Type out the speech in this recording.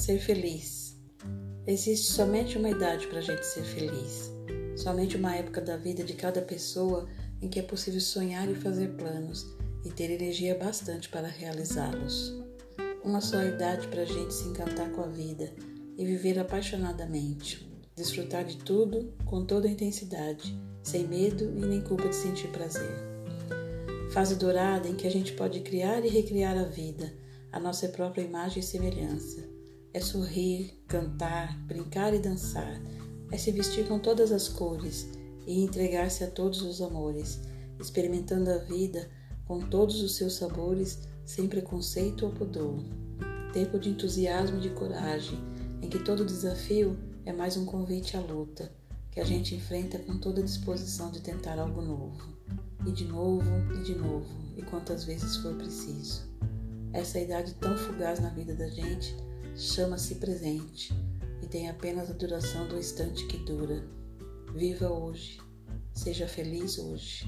ser feliz. Existe somente uma idade para a gente ser feliz, somente uma época da vida de cada pessoa em que é possível sonhar e fazer planos e ter energia bastante para realizá-los. Uma só idade para a gente se encantar com a vida e viver apaixonadamente, desfrutar de tudo com toda a intensidade, sem medo e nem culpa de sentir prazer. Fase dourada em que a gente pode criar e recriar a vida, a nossa própria imagem e semelhança. É sorrir, cantar, brincar e dançar. É se vestir com todas as cores e entregar-se a todos os amores, experimentando a vida com todos os seus sabores, sem preconceito ou pudor. Tempo de entusiasmo e de coragem, em que todo desafio é mais um convite à luta, que a gente enfrenta com toda a disposição de tentar algo novo. E de novo, e de novo, e quantas vezes for preciso. Essa idade tão fugaz na vida da gente chama-se presente e tem apenas a duração do instante que dura. Viva hoje, seja feliz hoje.